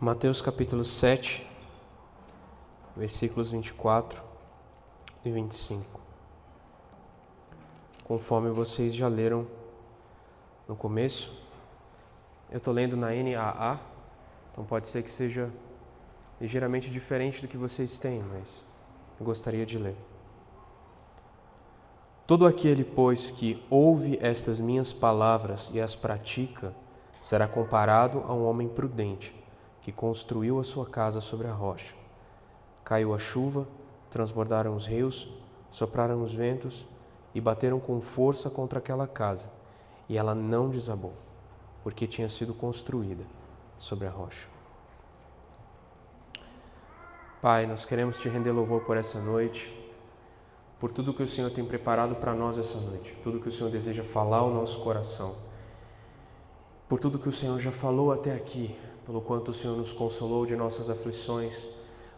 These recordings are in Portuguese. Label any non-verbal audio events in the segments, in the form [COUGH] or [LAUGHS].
Mateus capítulo 7, versículos 24 e 25. Conforme vocês já leram no começo, eu estou lendo na NAA, então pode ser que seja ligeiramente diferente do que vocês têm, mas eu gostaria de ler. Todo aquele, pois, que ouve estas minhas palavras e as pratica, será comparado a um homem prudente que construiu a sua casa sobre a rocha. Caiu a chuva, transbordaram os rios, sopraram os ventos e bateram com força contra aquela casa, e ela não desabou, porque tinha sido construída sobre a rocha. Pai, nós queremos te render louvor por essa noite, por tudo que o Senhor tem preparado para nós essa noite, tudo que o Senhor deseja falar ao nosso coração, por tudo que o Senhor já falou até aqui, pelo quanto o Senhor nos consolou de nossas aflições,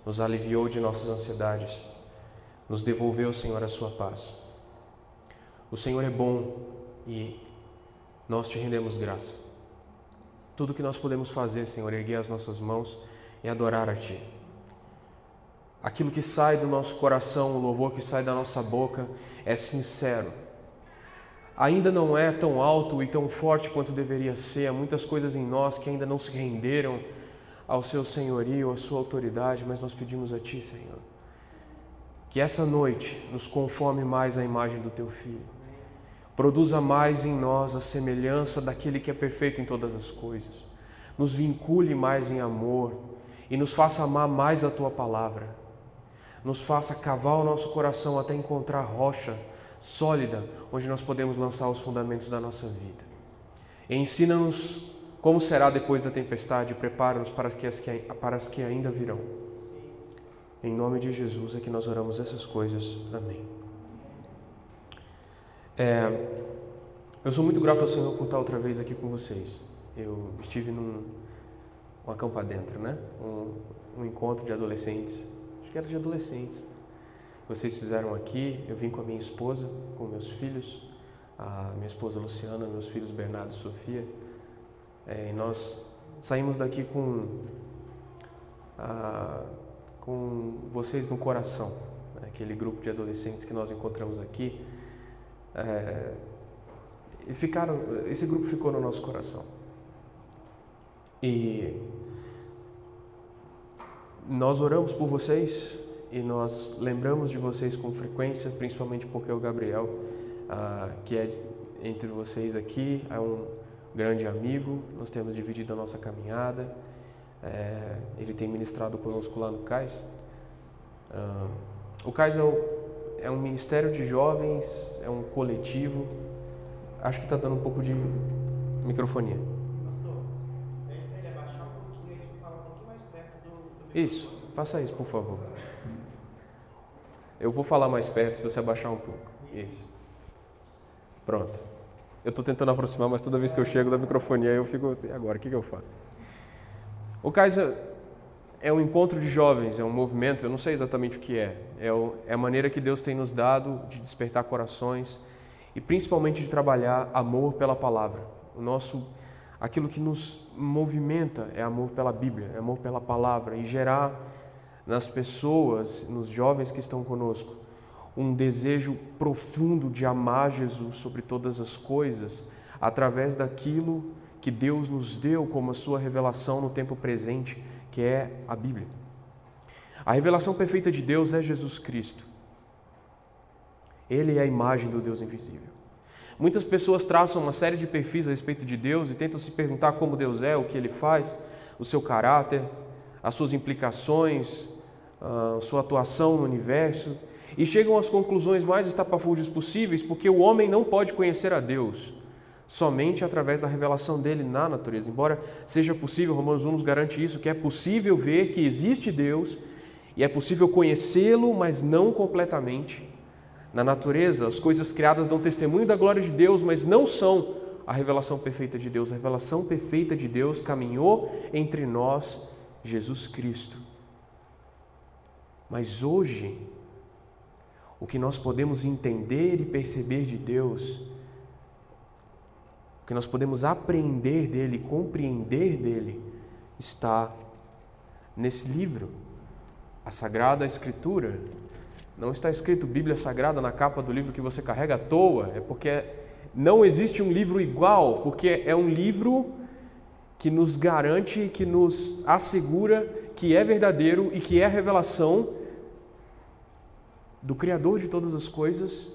nos aliviou de nossas ansiedades, nos devolveu, Senhor, a sua paz. O Senhor é bom e nós te rendemos graça. Tudo que nós podemos fazer, Senhor, erguer as nossas mãos e adorar a Ti. Aquilo que sai do nosso coração, o louvor que sai da nossa boca, é sincero ainda não é tão alto e tão forte quanto deveria ser. Há muitas coisas em nós que ainda não se renderam ao seu senhorio, à sua autoridade, mas nós pedimos a Ti, Senhor, que essa noite nos conforme mais à imagem do Teu Filho. Produza mais em nós a semelhança daquele que é perfeito em todas as coisas. Nos vincule mais em amor e nos faça amar mais a Tua palavra. Nos faça cavar o nosso coração até encontrar rocha sólida, onde nós podemos lançar os fundamentos da nossa vida. E ensina-nos como será depois da tempestade, prepara-nos para, as que, para as que ainda virão. Em nome de Jesus é que nós oramos essas coisas. Amém. É, eu sou muito grato ao Senhor por estar outra vez aqui com vocês. Eu estive num um acampa dentro, né? Um, um encontro de adolescentes. Acho que era de adolescentes vocês fizeram aqui. Eu vim com a minha esposa, com meus filhos, a minha esposa Luciana, meus filhos Bernardo e Sofia. É, e nós saímos daqui com, a, com vocês no coração, né? aquele grupo de adolescentes que nós encontramos aqui. É, e ficaram, esse grupo ficou no nosso coração. E nós oramos por vocês, e nós lembramos de vocês com frequência, principalmente porque o Gabriel, ah, que é entre vocês aqui, é um grande amigo, nós temos dividido a nossa caminhada, é, ele tem ministrado conosco lá no CAIS. Ah, o CAIS é, o, é um ministério de jovens, é um coletivo, acho que está dando um pouco de microfonia. Isso, faça isso, por favor. Eu vou falar mais perto se você abaixar um pouco. Isso. Pronto. Eu estou tentando aproximar, mas toda vez que eu chego da microfonia eu fico assim, agora, o que, que eu faço? O Kaiser é um encontro de jovens, é um movimento, eu não sei exatamente o que é. É, é a maneira que Deus tem nos dado de despertar corações e principalmente de trabalhar amor pela palavra. O nosso, aquilo que nos movimenta é amor pela Bíblia, é amor pela palavra e gerar nas pessoas, nos jovens que estão conosco, um desejo profundo de amar Jesus sobre todas as coisas, através daquilo que Deus nos deu como a sua revelação no tempo presente, que é a Bíblia. A revelação perfeita de Deus é Jesus Cristo. Ele é a imagem do Deus invisível. Muitas pessoas traçam uma série de perfis a respeito de Deus e tentam se perguntar como Deus é, o que ele faz, o seu caráter, as suas implicações, sua atuação no universo e chegam às conclusões mais estapafúrdias possíveis, porque o homem não pode conhecer a Deus somente através da revelação dele na natureza. Embora seja possível, Romanos 1 nos garante isso, que é possível ver que existe Deus e é possível conhecê-lo, mas não completamente. Na natureza, as coisas criadas dão testemunho da glória de Deus, mas não são a revelação perfeita de Deus. A revelação perfeita de Deus caminhou entre nós, Jesus Cristo. Mas hoje, o que nós podemos entender e perceber de Deus, o que nós podemos aprender dele, compreender dele, está nesse livro, a Sagrada Escritura. Não está escrito Bíblia Sagrada na capa do livro que você carrega à toa, é porque não existe um livro igual, porque é um livro que nos garante, que nos assegura que é verdadeiro e que é revelação do Criador de todas as coisas,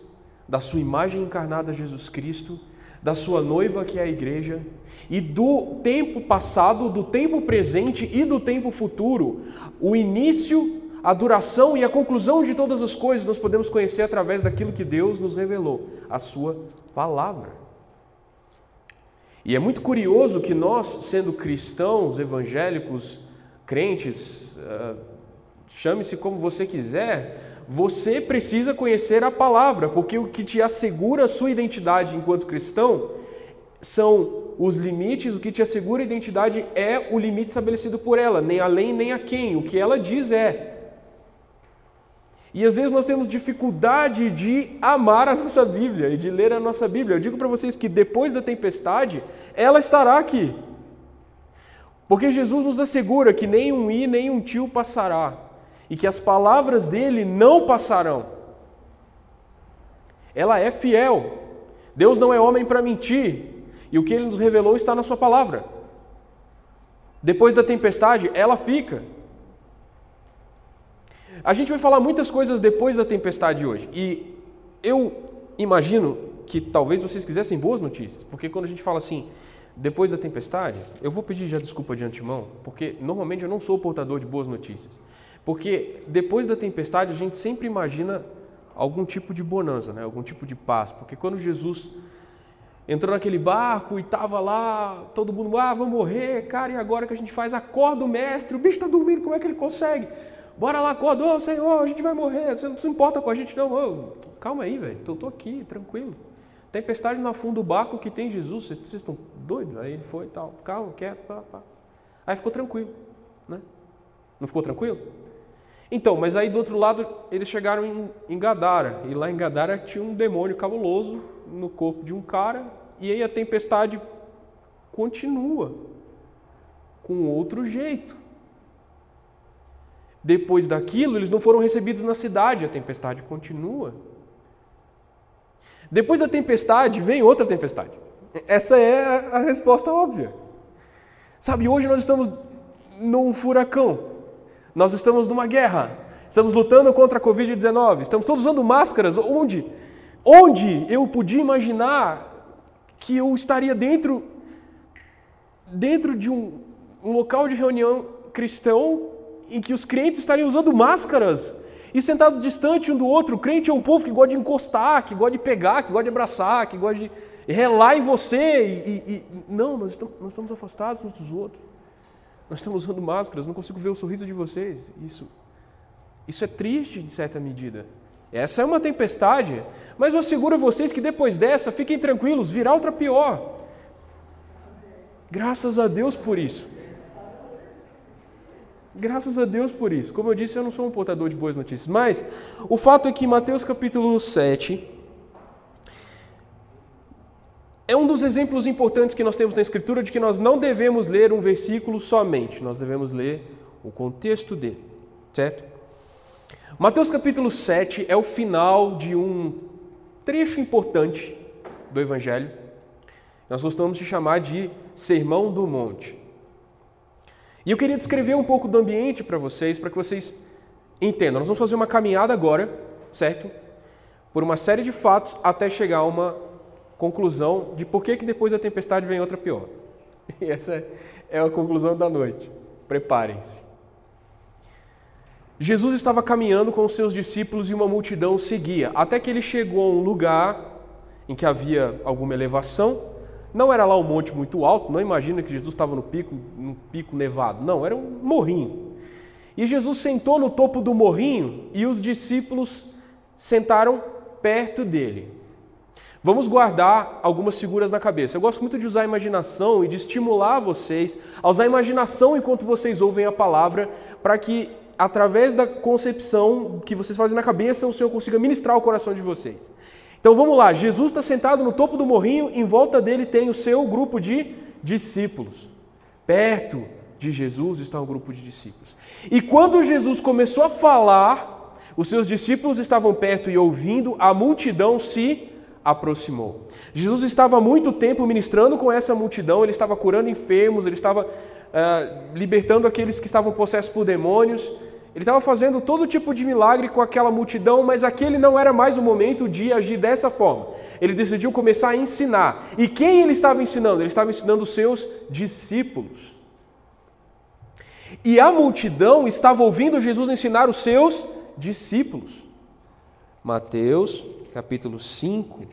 da sua imagem encarnada Jesus Cristo, da sua noiva que é a igreja, e do tempo passado, do tempo presente e do tempo futuro. O início, a duração e a conclusão de todas as coisas nós podemos conhecer através daquilo que Deus nos revelou, a sua palavra. E é muito curioso que nós, sendo cristãos, evangélicos, crentes, uh, chame-se como você quiser, você precisa conhecer a palavra, porque o que te assegura a sua identidade enquanto cristão são os limites, o que te assegura a identidade é o limite estabelecido por ela, nem além nem a quem. O que ela diz é. E às vezes nós temos dificuldade de amar a nossa Bíblia e de ler a nossa Bíblia. Eu digo para vocês que depois da tempestade, ela estará aqui. Porque Jesus nos assegura que nem um i nem um tio passará e que as palavras dele não passarão. Ela é fiel. Deus não é homem para mentir. E o que ele nos revelou está na sua palavra. Depois da tempestade, ela fica. A gente vai falar muitas coisas depois da tempestade hoje. E eu imagino que talvez vocês quisessem boas notícias, porque quando a gente fala assim, depois da tempestade, eu vou pedir já desculpa de antemão, porque normalmente eu não sou portador de boas notícias. Porque depois da tempestade a gente sempre imagina algum tipo de bonança, né? algum tipo de paz. Porque quando Jesus entrou naquele barco e estava lá, todo mundo, ah, vamos morrer, cara, e agora que a gente faz? Acorda o mestre, o bicho está dormindo, como é que ele consegue? Bora lá, acorda, ô Senhor, a gente vai morrer, você não se importa com a gente não, ô, calma aí, velho, tô aqui, tranquilo. Tempestade no fundo do barco que tem Jesus, vocês estão doidos? Aí ele foi e tal, calma, quieto, pá, pá. Aí ficou tranquilo, né? Não ficou tranquilo? Então, mas aí do outro lado eles chegaram em, em Gadara, e lá em Gadara tinha um demônio cabuloso no corpo de um cara, e aí a tempestade continua com outro jeito. Depois daquilo, eles não foram recebidos na cidade, a tempestade continua. Depois da tempestade, vem outra tempestade. Essa é a resposta óbvia. Sabe, hoje nós estamos num furacão, nós estamos numa guerra, estamos lutando contra a Covid-19, estamos todos usando máscaras. Onde? Onde eu podia imaginar que eu estaria dentro, dentro de um, um local de reunião cristão em que os crentes estariam usando máscaras e sentados distante um do outro. O crente é um povo que gosta de encostar, que gosta de pegar, que gosta de abraçar, que gosta de relar em você. E, e, e... não, nós estamos, nós estamos afastados uns dos outros. Nós estamos usando máscaras, não consigo ver o sorriso de vocês. Isso, isso é triste em certa medida. Essa é uma tempestade, mas eu asseguro a vocês que depois dessa, fiquem tranquilos, virá outra pior. Graças a Deus por isso. Graças a Deus por isso. Como eu disse, eu não sou um portador de boas notícias. Mas o fato é que Mateus capítulo 7 é um dos exemplos importantes que nós temos na Escritura de que nós não devemos ler um versículo somente, nós devemos ler o contexto dele, certo? Mateus capítulo 7 é o final de um trecho importante do Evangelho. Nós gostamos de chamar de Sermão do Monte. E eu queria descrever um pouco do ambiente para vocês, para que vocês entendam. Nós vamos fazer uma caminhada agora, certo? Por uma série de fatos até chegar a uma conclusão de por que, que depois da tempestade vem outra pior. E [LAUGHS] essa é a conclusão da noite. Preparem-se. Jesus estava caminhando com os seus discípulos e uma multidão seguia, até que ele chegou a um lugar em que havia alguma elevação. Não era lá um monte muito alto, não imagina que Jesus estava no pico, no pico nevado. Não, era um morrinho. E Jesus sentou no topo do morrinho e os discípulos sentaram perto dele. Vamos guardar algumas figuras na cabeça. Eu gosto muito de usar a imaginação e de estimular vocês a usar a imaginação enquanto vocês ouvem a palavra, para que através da concepção que vocês fazem na cabeça, o Senhor consiga ministrar o coração de vocês. Então vamos lá, Jesus está sentado no topo do morrinho, em volta dele tem o seu grupo de discípulos, perto de Jesus está o grupo de discípulos. E quando Jesus começou a falar, os seus discípulos estavam perto e ouvindo, a multidão se aproximou. Jesus estava há muito tempo ministrando com essa multidão, ele estava curando enfermos, ele estava uh, libertando aqueles que estavam possessos por demônios, ele estava fazendo todo tipo de milagre com aquela multidão, mas aquele não era mais o momento de agir dessa forma. Ele decidiu começar a ensinar. E quem ele estava ensinando? Ele estava ensinando os seus discípulos. E a multidão estava ouvindo Jesus ensinar os seus discípulos. Mateus, capítulo 5,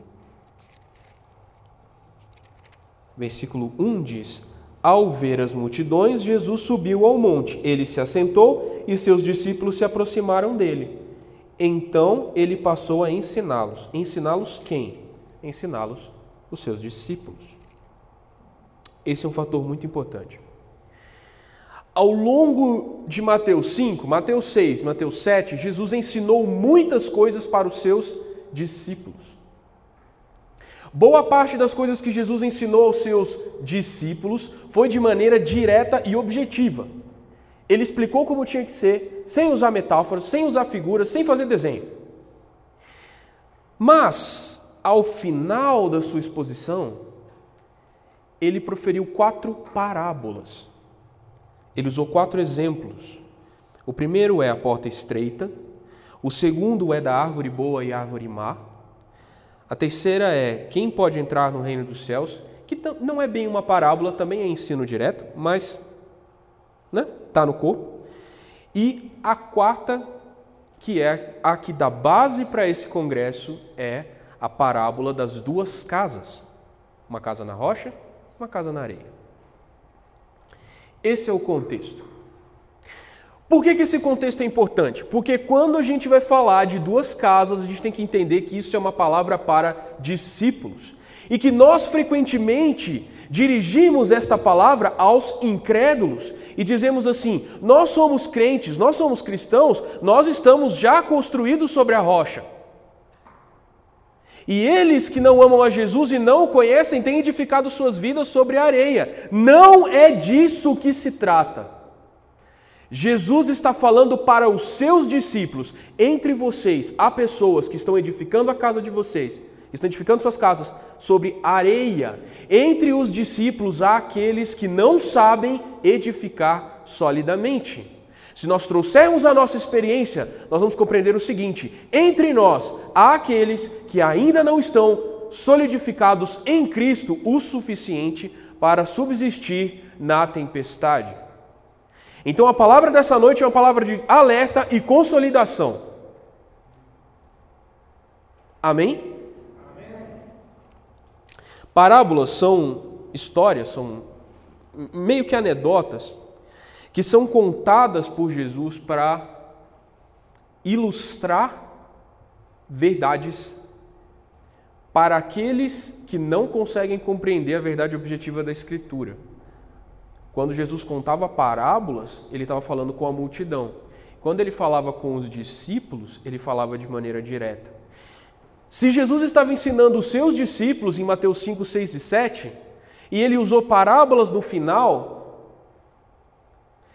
versículo 1 diz: Ao ver as multidões, Jesus subiu ao monte. Ele se assentou e seus discípulos se aproximaram dele. Então ele passou a ensiná-los. Ensiná-los quem? Ensiná-los os seus discípulos. Esse é um fator muito importante. Ao longo de Mateus 5, Mateus 6, Mateus 7, Jesus ensinou muitas coisas para os seus discípulos. Boa parte das coisas que Jesus ensinou aos seus discípulos foi de maneira direta e objetiva. Ele explicou como tinha que ser, sem usar metáforas, sem usar figuras, sem fazer desenho. Mas, ao final da sua exposição, ele proferiu quatro parábolas. Ele usou quatro exemplos. O primeiro é a porta estreita, o segundo é da árvore boa e árvore má. A terceira é quem pode entrar no reino dos céus, que não é bem uma parábola, também é ensino direto, mas né, tá no corpo. E a quarta, que é a que dá base para esse congresso, é a parábola das duas casas. Uma casa na rocha, uma casa na areia. Esse é o contexto. Por que, que esse contexto é importante? Porque quando a gente vai falar de duas casas, a gente tem que entender que isso é uma palavra para discípulos. E que nós frequentemente dirigimos esta palavra aos incrédulos e dizemos assim: nós somos crentes, nós somos cristãos, nós estamos já construídos sobre a rocha. E eles que não amam a Jesus e não o conhecem têm edificado suas vidas sobre a areia. Não é disso que se trata. Jesus está falando para os seus discípulos: entre vocês há pessoas que estão edificando a casa de vocês, estão edificando suas casas sobre areia. Entre os discípulos há aqueles que não sabem edificar solidamente. Se nós trouxermos a nossa experiência, nós vamos compreender o seguinte: entre nós há aqueles que ainda não estão solidificados em Cristo o suficiente para subsistir na tempestade. Então a palavra dessa noite é uma palavra de alerta e consolidação. Amém? Parábolas são histórias, são meio que anedotas que são contadas por Jesus para ilustrar verdades para aqueles que não conseguem compreender a verdade objetiva da Escritura. Quando Jesus contava parábolas, ele estava falando com a multidão. Quando ele falava com os discípulos, ele falava de maneira direta. Se Jesus estava ensinando os seus discípulos em Mateus 5, 6 e 7, e ele usou parábolas no final,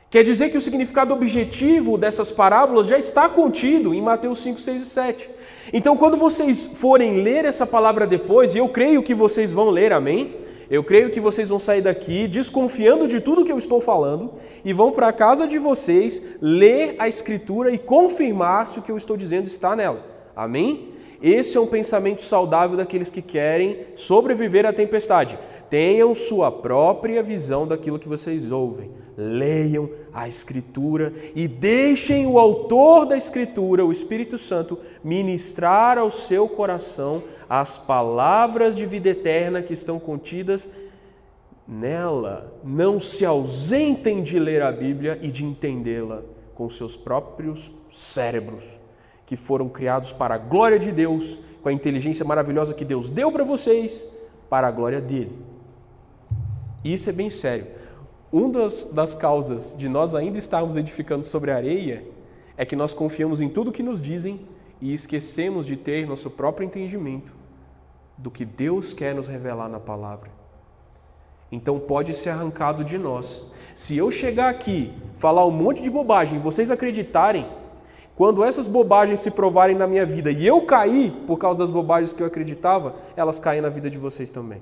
Quer dizer que o significado objetivo dessas parábolas já está contido em Mateus 5, 6 e 7. Então, quando vocês forem ler essa palavra depois, e eu creio que vocês vão ler, amém? Eu creio que vocês vão sair daqui desconfiando de tudo que eu estou falando e vão para a casa de vocês ler a Escritura e confirmar se o que eu estou dizendo está nela. Amém? Esse é um pensamento saudável daqueles que querem sobreviver à tempestade. Tenham sua própria visão daquilo que vocês ouvem leiam a Escritura e deixem o autor da Escritura, o Espírito Santo, ministrar ao seu coração as palavras de vida eterna que estão contidas nela. Não se ausentem de ler a Bíblia e de entendê-la com seus próprios cérebros, que foram criados para a glória de Deus, com a inteligência maravilhosa que Deus deu para vocês, para a glória dele. Isso é bem sério. Uma das, das causas de nós ainda estarmos edificando sobre a areia é que nós confiamos em tudo que nos dizem e esquecemos de ter nosso próprio entendimento do que Deus quer nos revelar na palavra. Então pode ser arrancado de nós. Se eu chegar aqui, falar um monte de bobagem e vocês acreditarem, quando essas bobagens se provarem na minha vida e eu cair por causa das bobagens que eu acreditava, elas caem na vida de vocês também.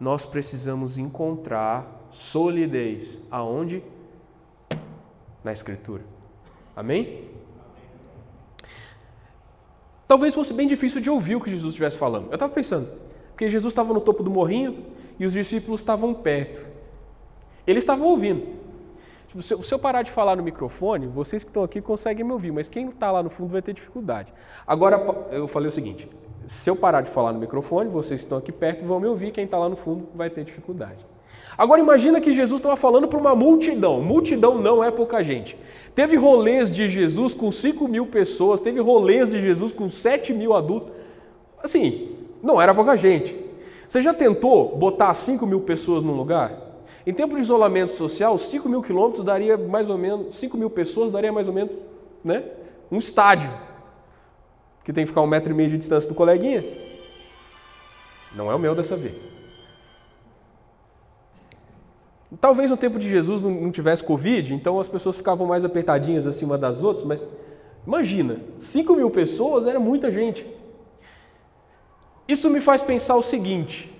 Nós precisamos encontrar solidez aonde? Na Escritura. Amém? Talvez fosse bem difícil de ouvir o que Jesus estivesse falando. Eu estava pensando, porque Jesus estava no topo do morrinho e os discípulos estavam perto. Eles estavam ouvindo. Tipo, se eu parar de falar no microfone, vocês que estão aqui conseguem me ouvir, mas quem está lá no fundo vai ter dificuldade. Agora, eu falei o seguinte: se eu parar de falar no microfone, vocês que estão aqui perto vão me ouvir, quem está lá no fundo vai ter dificuldade. Agora imagina que Jesus estava falando para uma multidão. Multidão não é pouca gente. Teve rolês de Jesus com 5 mil pessoas, teve rolês de Jesus com 7 mil adultos. Assim, não era pouca gente. Você já tentou botar 5 mil pessoas num lugar? Em tempo de isolamento social, 5 mil quilômetros daria mais ou menos, 5 mil pessoas daria mais ou menos né, um estádio. Que tem que ficar um metro e meio de distância do coleguinha. Não é o meu dessa vez. Talvez no tempo de Jesus não tivesse Covid, então as pessoas ficavam mais apertadinhas acima das outras, mas imagina, 5 mil pessoas era muita gente. Isso me faz pensar o seguinte: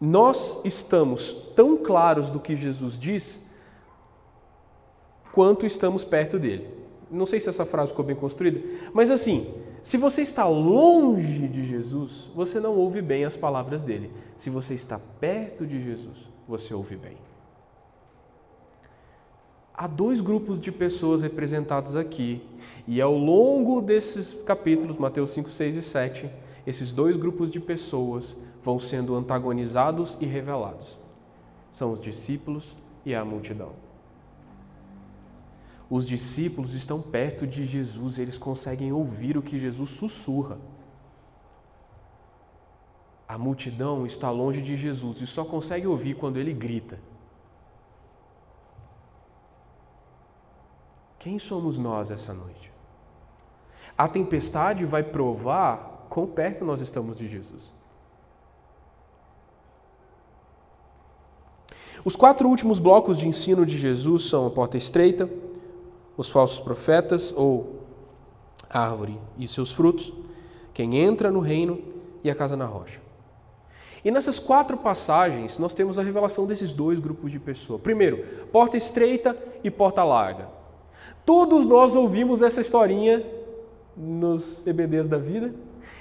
nós estamos tão claros do que Jesus diz quanto estamos perto dele. Não sei se essa frase ficou bem construída, mas assim, se você está longe de Jesus, você não ouve bem as palavras dele. Se você está perto de Jesus, você ouve bem. Há dois grupos de pessoas representados aqui, e ao longo desses capítulos, Mateus 5, 6 e 7, esses dois grupos de pessoas vão sendo antagonizados e revelados. São os discípulos e a multidão. Os discípulos estão perto de Jesus, eles conseguem ouvir o que Jesus sussurra. A multidão está longe de Jesus e só consegue ouvir quando ele grita. Quem somos nós essa noite? A tempestade vai provar quão perto nós estamos de Jesus. Os quatro últimos blocos de ensino de Jesus são a porta estreita, os falsos profetas ou a árvore e seus frutos, quem entra no reino e a casa na rocha. E nessas quatro passagens, nós temos a revelação desses dois grupos de pessoas. Primeiro, porta estreita e porta larga. Todos nós ouvimos essa historinha nos EBDs da vida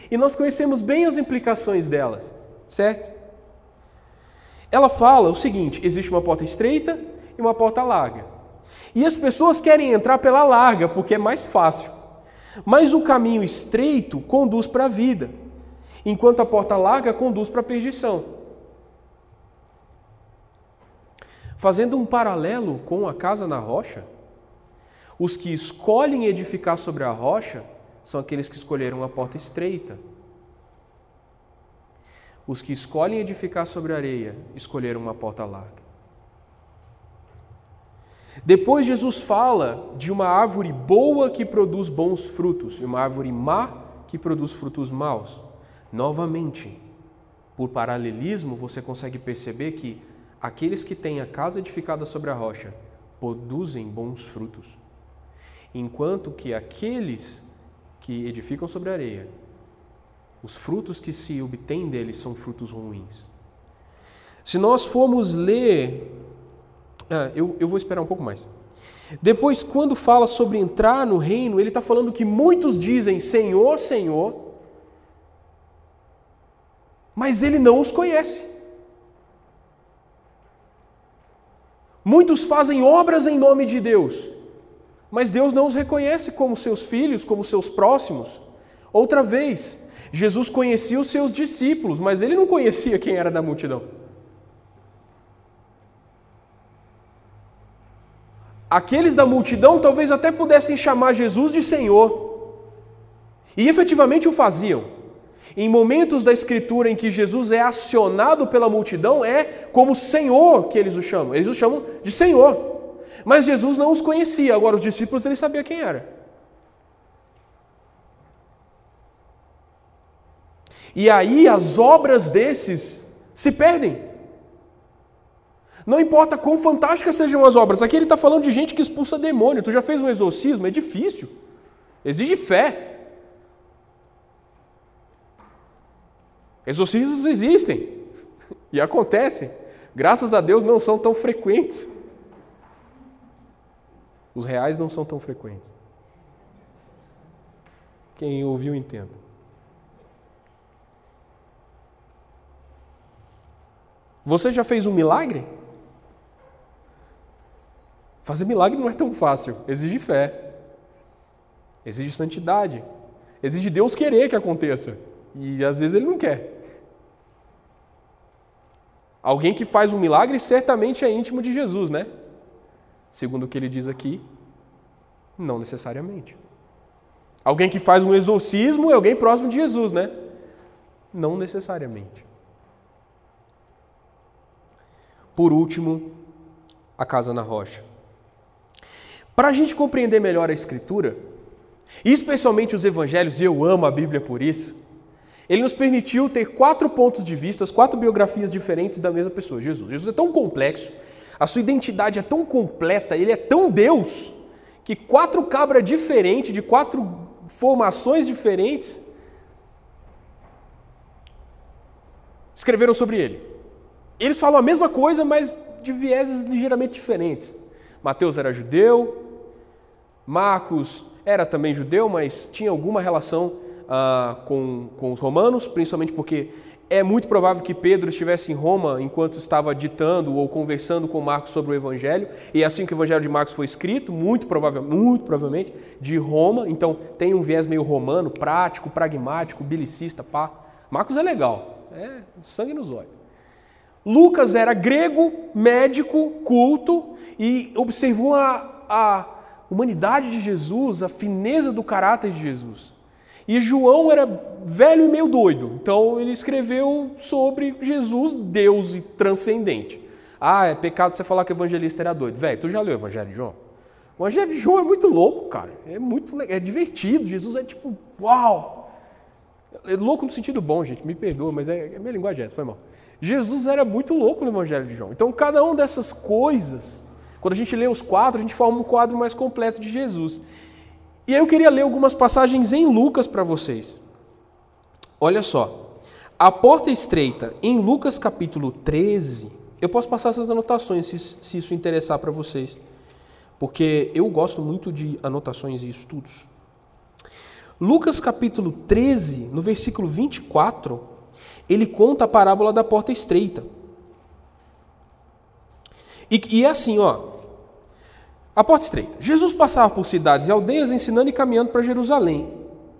e nós conhecemos bem as implicações delas, certo? Ela fala o seguinte: existe uma porta estreita e uma porta larga. E as pessoas querem entrar pela larga, porque é mais fácil. Mas o caminho estreito conduz para a vida, enquanto a porta larga conduz para a perdição. Fazendo um paralelo com a casa na rocha, os que escolhem edificar sobre a rocha são aqueles que escolheram a porta estreita. Os que escolhem edificar sobre a areia escolheram uma porta larga. Depois Jesus fala de uma árvore boa que produz bons frutos e uma árvore má que produz frutos maus. Novamente, por paralelismo, você consegue perceber que aqueles que têm a casa edificada sobre a rocha produzem bons frutos, enquanto que aqueles que edificam sobre a areia, os frutos que se obtêm deles são frutos ruins. Se nós formos ler ah, eu, eu vou esperar um pouco mais. Depois, quando fala sobre entrar no reino, ele está falando que muitos dizem Senhor, Senhor, mas ele não os conhece. Muitos fazem obras em nome de Deus, mas Deus não os reconhece como seus filhos, como seus próximos. Outra vez, Jesus conhecia os seus discípulos, mas ele não conhecia quem era da multidão. Aqueles da multidão talvez até pudessem chamar Jesus de Senhor. E efetivamente o faziam. Em momentos da Escritura em que Jesus é acionado pela multidão, é como Senhor que eles o chamam. Eles o chamam de Senhor. Mas Jesus não os conhecia. Agora, os discípulos, ele sabia quem era. E aí as obras desses se perdem. Não importa quão fantásticas sejam as obras, aqui ele está falando de gente que expulsa demônio. Tu já fez um exorcismo? É difícil. Exige fé. Exorcismos existem [LAUGHS] e acontecem. Graças a Deus não são tão frequentes. Os reais não são tão frequentes. Quem ouviu, entenda. Você já fez um milagre? Fazer milagre não é tão fácil, exige fé, exige santidade, exige Deus querer que aconteça. E às vezes ele não quer. Alguém que faz um milagre certamente é íntimo de Jesus, né? Segundo o que ele diz aqui, não necessariamente. Alguém que faz um exorcismo é alguém próximo de Jesus, né? Não necessariamente. Por último, a casa na rocha. Para a gente compreender melhor a Escritura, especialmente os Evangelhos, e eu amo a Bíblia por isso, ele nos permitiu ter quatro pontos de vista, quatro biografias diferentes da mesma pessoa, Jesus. Jesus é tão complexo, a sua identidade é tão completa, ele é tão Deus, que quatro cabras diferentes, de quatro formações diferentes, escreveram sobre ele. Eles falam a mesma coisa, mas de vieses ligeiramente diferentes. Mateus era judeu, Marcos era também judeu, mas tinha alguma relação uh, com, com os romanos, principalmente porque é muito provável que Pedro estivesse em Roma enquanto estava ditando ou conversando com Marcos sobre o Evangelho, e é assim que o Evangelho de Marcos foi escrito, muito, provável, muito provavelmente, de Roma, então tem um viés meio romano, prático, pragmático, bilicista, pá. Marcos é legal, é sangue nos olhos. Lucas era grego, médico, culto, e observou a, a humanidade de Jesus, a fineza do caráter de Jesus. E João era velho e meio doido, então ele escreveu sobre Jesus, Deus e transcendente. Ah, é pecado você falar que o evangelista era doido. Velho, tu já leu o Evangelho de João? O Evangelho de João é muito louco, cara. É muito é divertido. Jesus é tipo, uau! É louco no sentido bom, gente, me perdoa, mas é, é minha linguagem essa, foi mal. Jesus era muito louco no Evangelho de João. Então, cada uma dessas coisas quando a gente lê os quadros, a gente forma um quadro mais completo de Jesus. E aí eu queria ler algumas passagens em Lucas para vocês. Olha só. A porta estreita, em Lucas capítulo 13. Eu posso passar essas anotações se, se isso interessar para vocês. Porque eu gosto muito de anotações e estudos. Lucas capítulo 13, no versículo 24, ele conta a parábola da porta estreita. E, e é assim, ó. A porta estreita. Jesus passava por cidades e aldeias ensinando e caminhando para Jerusalém.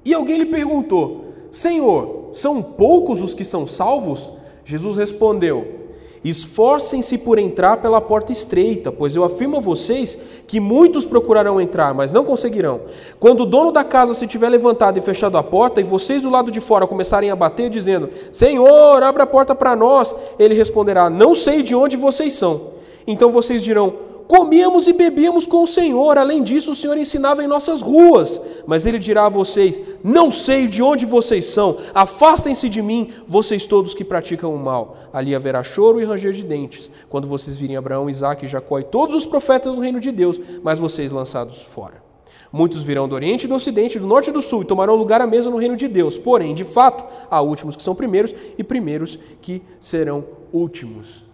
E alguém lhe perguntou: Senhor, são poucos os que são salvos? Jesus respondeu: Esforcem-se por entrar pela porta estreita, pois eu afirmo a vocês que muitos procurarão entrar, mas não conseguirão. Quando o dono da casa se tiver levantado e fechado a porta, e vocês do lado de fora começarem a bater, dizendo: Senhor, abra a porta para nós, ele responderá: Não sei de onde vocês são. Então vocês dirão: comíamos e bebíamos com o Senhor, além disso o Senhor ensinava em nossas ruas. Mas ele dirá a vocês: Não sei de onde vocês são, afastem-se de mim, vocês todos que praticam o mal. Ali haverá choro e ranger de dentes, quando vocês virem Abraão, Isaque, Jacó e todos os profetas no reino de Deus, mas vocês lançados fora. Muitos virão do Oriente e do Ocidente, do Norte e do Sul, e tomarão lugar à mesa no reino de Deus. Porém, de fato, há últimos que são primeiros e primeiros que serão últimos.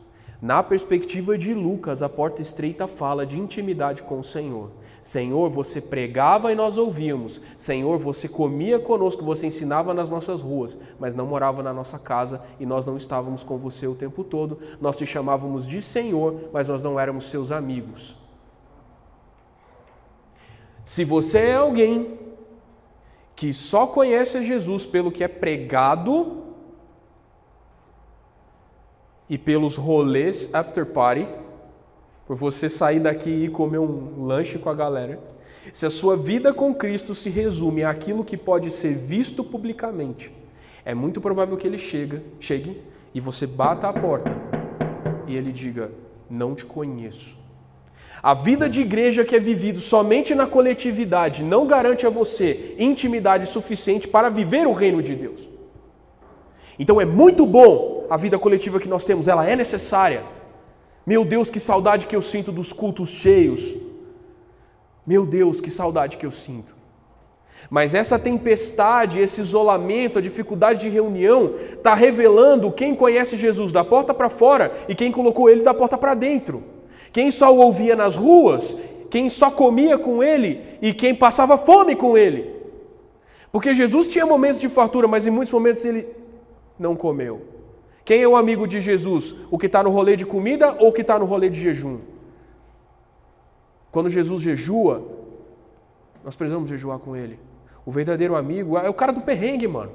Na perspectiva de Lucas, a porta estreita fala de intimidade com o Senhor. Senhor, você pregava e nós ouvíamos. Senhor, você comia conosco, você ensinava nas nossas ruas, mas não morava na nossa casa e nós não estávamos com você o tempo todo. Nós te chamávamos de Senhor, mas nós não éramos seus amigos. Se você é alguém que só conhece Jesus pelo que é pregado, e pelos rolês after party, por você sair daqui e comer um lanche com a galera, se a sua vida com Cristo se resume àquilo que pode ser visto publicamente, é muito provável que ele chega, chegue e você bata a porta e ele diga: Não te conheço. A vida de igreja que é vivido somente na coletividade não garante a você intimidade suficiente para viver o reino de Deus. Então é muito bom a vida coletiva que nós temos, ela é necessária. Meu Deus, que saudade que eu sinto dos cultos cheios. Meu Deus, que saudade que eu sinto. Mas essa tempestade, esse isolamento, a dificuldade de reunião, está revelando quem conhece Jesus da porta para fora e quem colocou ele da porta para dentro. Quem só o ouvia nas ruas, quem só comia com ele e quem passava fome com ele. Porque Jesus tinha momentos de fartura, mas em muitos momentos ele não comeu. Quem é o amigo de Jesus? O que está no rolê de comida ou o que está no rolê de jejum? Quando Jesus jejua, nós precisamos jejuar com ele. O verdadeiro amigo é o cara do perrengue, mano.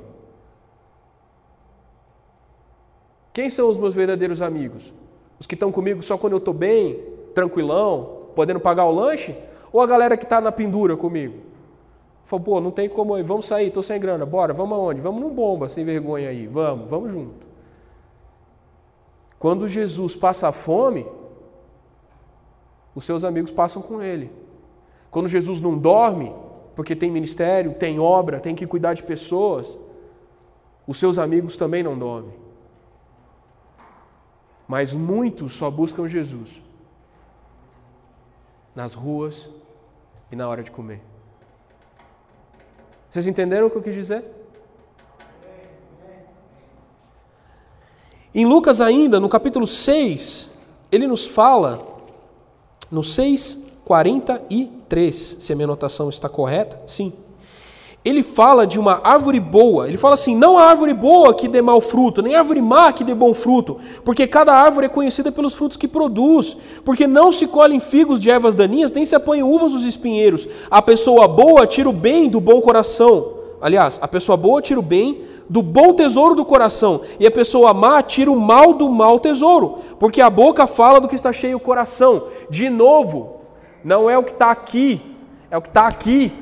Quem são os meus verdadeiros amigos? Os que estão comigo só quando eu estou bem, tranquilão, podendo pagar o lanche? Ou a galera que está na pendura comigo? Falou, pô, não tem como, vamos sair, estou sem grana, bora, vamos aonde? Vamos num bomba, sem vergonha aí, vamos, vamos junto. Quando Jesus passa fome, os seus amigos passam com ele. Quando Jesus não dorme, porque tem ministério, tem obra, tem que cuidar de pessoas, os seus amigos também não dormem. Mas muitos só buscam Jesus nas ruas e na hora de comer. Vocês entenderam o que eu quis dizer? Em Lucas, ainda, no capítulo 6, ele nos fala, no 6, 43, se a minha anotação está correta, sim. Ele fala de uma árvore boa. Ele fala assim: não há árvore boa que dê mau fruto, nem árvore má que dê bom fruto, porque cada árvore é conhecida pelos frutos que produz. Porque não se colhem figos de ervas daninhas, nem se apanham uvas dos espinheiros. A pessoa boa tira o bem do bom coração. Aliás, a pessoa boa tira o bem do bom tesouro do coração, e a pessoa má tira o mal do mau tesouro, porque a boca fala do que está cheio o coração. De novo, não é o que está aqui, é o que está aqui.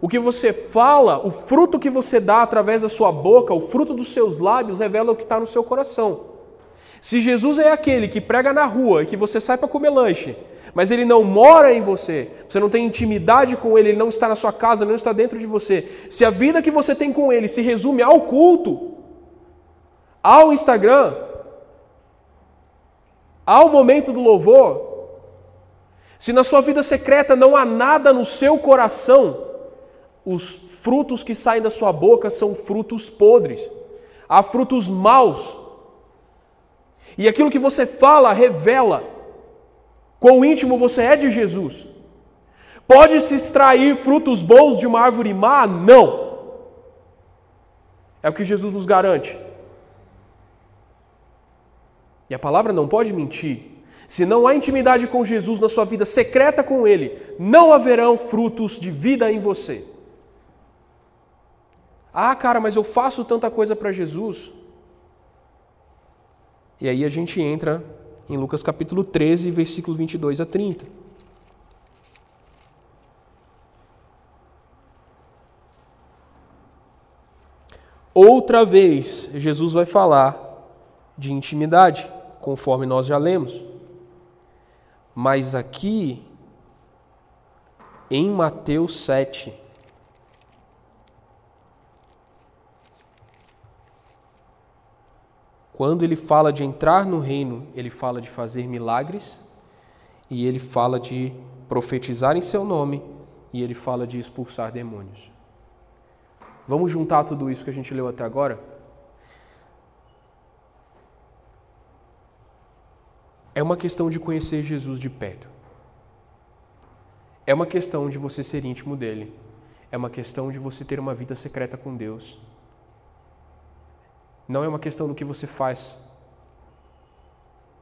O que você fala, o fruto que você dá através da sua boca, o fruto dos seus lábios, revela o que está no seu coração. Se Jesus é aquele que prega na rua e que você sai para comer lanche, mas ele não mora em você, você não tem intimidade com ele, ele não está na sua casa, ele não está dentro de você. Se a vida que você tem com ele se resume ao culto, ao Instagram, ao momento do louvor, se na sua vida secreta não há nada no seu coração, os frutos que saem da sua boca são frutos podres. Há frutos maus. E aquilo que você fala revela quão íntimo você é de Jesus. Pode se extrair frutos bons de uma árvore má? Não. É o que Jesus nos garante. E a palavra não pode mentir. Se não há intimidade com Jesus na sua vida secreta com Ele, não haverão frutos de vida em você. Ah, cara, mas eu faço tanta coisa para Jesus. E aí a gente entra em Lucas capítulo 13, versículo 22 a 30. Outra vez, Jesus vai falar de intimidade, conforme nós já lemos. Mas aqui, em Mateus 7, quando ele fala de entrar no reino, ele fala de fazer milagres, e ele fala de profetizar em seu nome, e ele fala de expulsar demônios. Vamos juntar tudo isso que a gente leu até agora? é uma questão de conhecer Jesus de perto. É uma questão de você ser íntimo dele. É uma questão de você ter uma vida secreta com Deus. Não é uma questão do que você faz.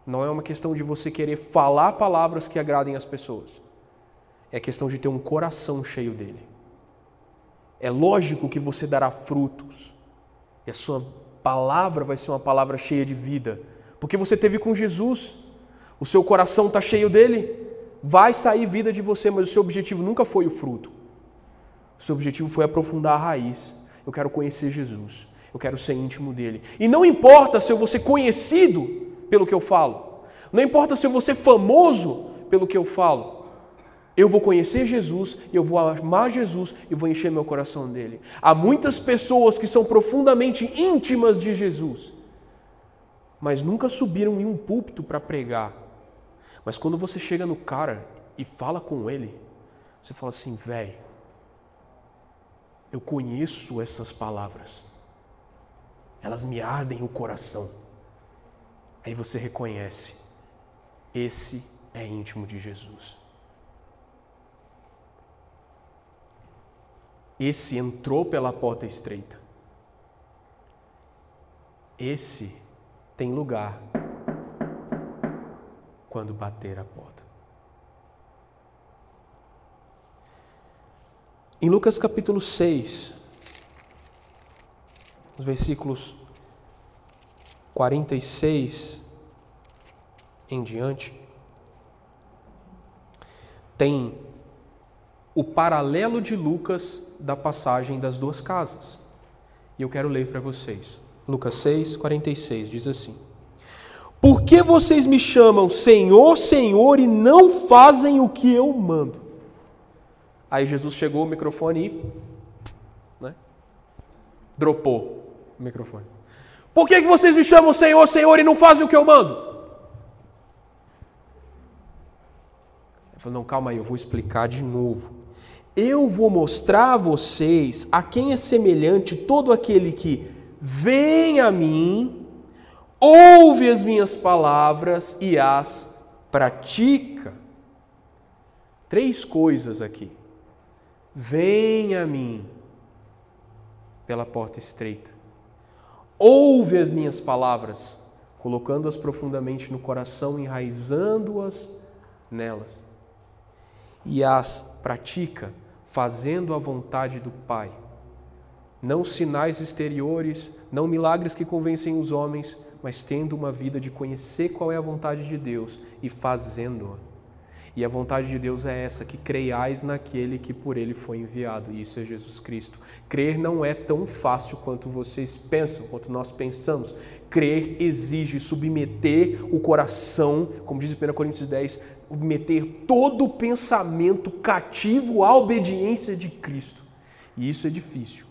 Não é uma questão de você querer falar palavras que agradem as pessoas. É questão de ter um coração cheio dele. É lógico que você dará frutos. E a sua palavra vai ser uma palavra cheia de vida. Porque você teve com Jesus o seu coração está cheio dele, vai sair vida de você, mas o seu objetivo nunca foi o fruto. O seu objetivo foi aprofundar a raiz. Eu quero conhecer Jesus, eu quero ser íntimo dele. E não importa se eu vou ser conhecido pelo que eu falo, não importa se eu vou ser famoso pelo que eu falo. Eu vou conhecer Jesus, eu vou amar Jesus e vou encher meu coração dele. Há muitas pessoas que são profundamente íntimas de Jesus, mas nunca subiram em um púlpito para pregar. Mas quando você chega no cara e fala com ele, você fala assim, velho, eu conheço essas palavras. Elas me ardem o coração. Aí você reconhece, esse é íntimo de Jesus. Esse entrou pela porta estreita. Esse tem lugar quando bater a porta. Em Lucas capítulo 6, os versículos 46 em diante, tem o paralelo de Lucas da passagem das duas casas. E eu quero ler para vocês. Lucas 6, 46 diz assim: Por que vocês me chamam Senhor, Senhor e não fazem o que eu mando? Aí Jesus chegou o microfone e né, dropou o microfone. Por que, que vocês me chamam Senhor, Senhor e não fazem o que eu mando? Ele falou: Não, calma aí, eu vou explicar de novo. Eu vou mostrar a vocês a quem é semelhante todo aquele que vem a mim, ouve as minhas palavras e as pratica. Três coisas aqui. Vem a mim pela porta estreita. Ouve as minhas palavras, colocando-as profundamente no coração, enraizando-as nelas. E as pratica fazendo a vontade do Pai. Não sinais exteriores, não milagres que convencem os homens, mas tendo uma vida de conhecer qual é a vontade de Deus e fazendo-a. E a vontade de Deus é essa: que creiais naquele que por ele foi enviado, e isso é Jesus Cristo. Crer não é tão fácil quanto vocês pensam, quanto nós pensamos. Crer exige submeter o coração, como diz 1 Coríntios 10, submeter todo o pensamento cativo à obediência de Cristo. E isso é difícil.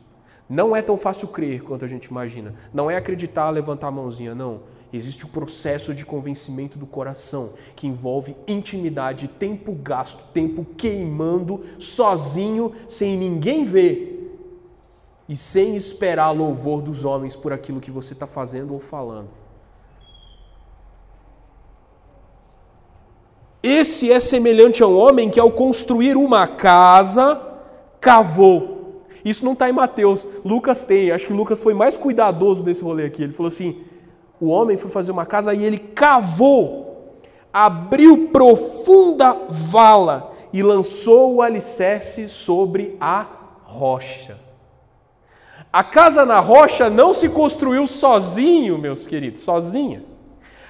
Não é tão fácil crer quanto a gente imagina. Não é acreditar, levantar a mãozinha, não. Existe o processo de convencimento do coração, que envolve intimidade, tempo gasto, tempo queimando, sozinho, sem ninguém ver e sem esperar louvor dos homens por aquilo que você está fazendo ou falando. Esse é semelhante a um homem que, ao construir uma casa, cavou. Isso não está em Mateus, Lucas tem. Acho que Lucas foi mais cuidadoso desse rolê aqui. Ele falou assim: o homem foi fazer uma casa e ele cavou, abriu profunda vala e lançou o alicerce sobre a rocha. A casa na rocha não se construiu sozinho, meus queridos, sozinha.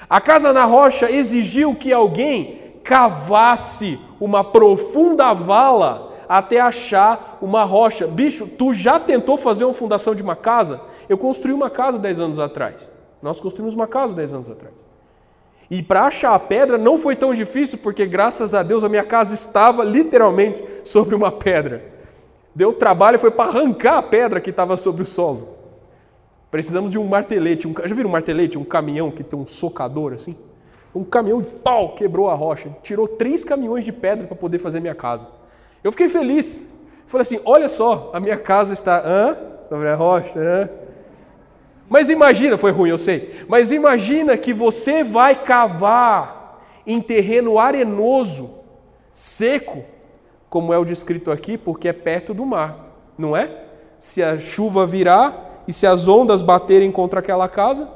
A casa na rocha exigiu que alguém cavasse uma profunda vala até achar uma rocha. Bicho, tu já tentou fazer uma fundação de uma casa? Eu construí uma casa 10 anos atrás. Nós construímos uma casa 10 anos atrás. E para achar a pedra não foi tão difícil, porque graças a Deus a minha casa estava literalmente sobre uma pedra. Deu trabalho foi para arrancar a pedra que estava sobre o solo. Precisamos de um martelete. Um, já viram um martelete? Um caminhão que tem um socador assim? Um caminhão de pau quebrou a rocha. Tirou três caminhões de pedra para poder fazer minha casa. Eu fiquei feliz. Falei assim: olha só, a minha casa está hã? sobre a rocha. Hã? Mas imagina, foi ruim, eu sei. Mas imagina que você vai cavar em terreno arenoso, seco, como é o descrito aqui, porque é perto do mar, não é? Se a chuva virar e se as ondas baterem contra aquela casa,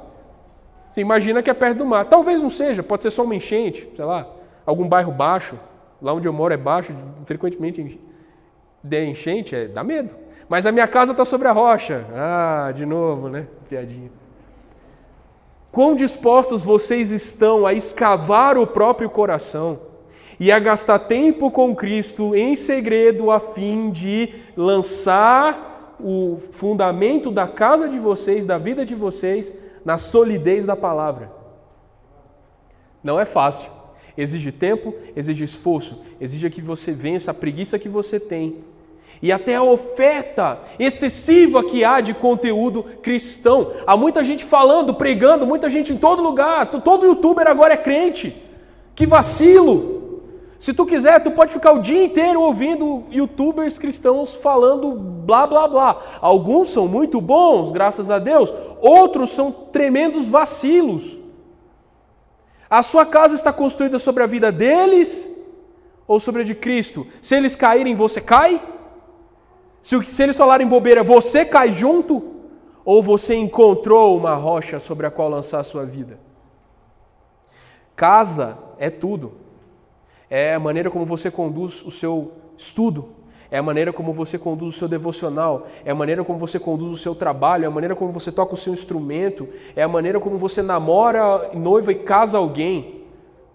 você imagina que é perto do mar. Talvez não seja, pode ser só uma enchente, sei lá, algum bairro baixo. Lá onde eu moro é baixo, frequentemente de enchente, é, dá medo. Mas a minha casa está sobre a rocha. Ah, de novo, né? Piadinha. Quão dispostos vocês estão a escavar o próprio coração e a gastar tempo com Cristo em segredo a fim de lançar o fundamento da casa de vocês, da vida de vocês, na solidez da palavra. Não é fácil. Exige tempo, exige esforço, exige que você vença a preguiça que você tem. E até a oferta excessiva que há de conteúdo cristão. Há muita gente falando, pregando, muita gente em todo lugar, todo youtuber agora é crente. Que vacilo! Se tu quiser, tu pode ficar o dia inteiro ouvindo youtubers cristãos falando blá blá blá. Alguns são muito bons, graças a Deus, outros são tremendos vacilos. A sua casa está construída sobre a vida deles ou sobre a de Cristo? Se eles caírem, você cai? Se, se eles falarem bobeira, você cai junto? Ou você encontrou uma rocha sobre a qual lançar a sua vida? Casa é tudo é a maneira como você conduz o seu estudo, é a maneira como você conduz o seu devocional, é a maneira como você conduz o seu trabalho, é a maneira como você toca o seu instrumento, é a maneira como você namora, noiva e casa alguém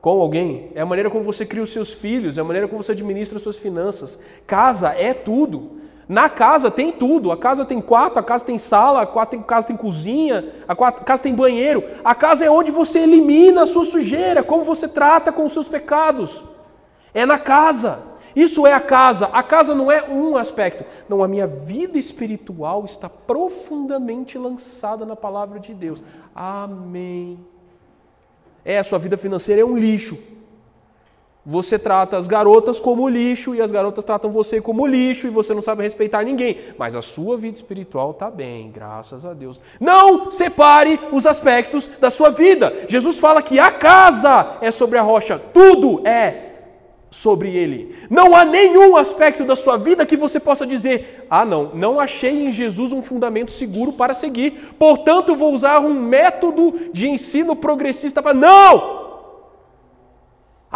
com alguém, é a maneira como você cria os seus filhos, é a maneira como você administra as suas finanças. Casa é tudo. Na casa tem tudo. A casa tem quarto, a casa tem sala, a casa tem cozinha, a casa tem banheiro. A casa é onde você elimina a sua sujeira, como você trata com os seus pecados. É na casa. Isso é a casa. A casa não é um aspecto. Não, a minha vida espiritual está profundamente lançada na palavra de Deus. Amém. É, a sua vida financeira é um lixo. Você trata as garotas como lixo e as garotas tratam você como lixo e você não sabe respeitar ninguém. Mas a sua vida espiritual está bem, graças a Deus. Não separe os aspectos da sua vida. Jesus fala que a casa é sobre a rocha, tudo é sobre ele. Não há nenhum aspecto da sua vida que você possa dizer: ah, não, não achei em Jesus um fundamento seguro para seguir, portanto vou usar um método de ensino progressista para. Não!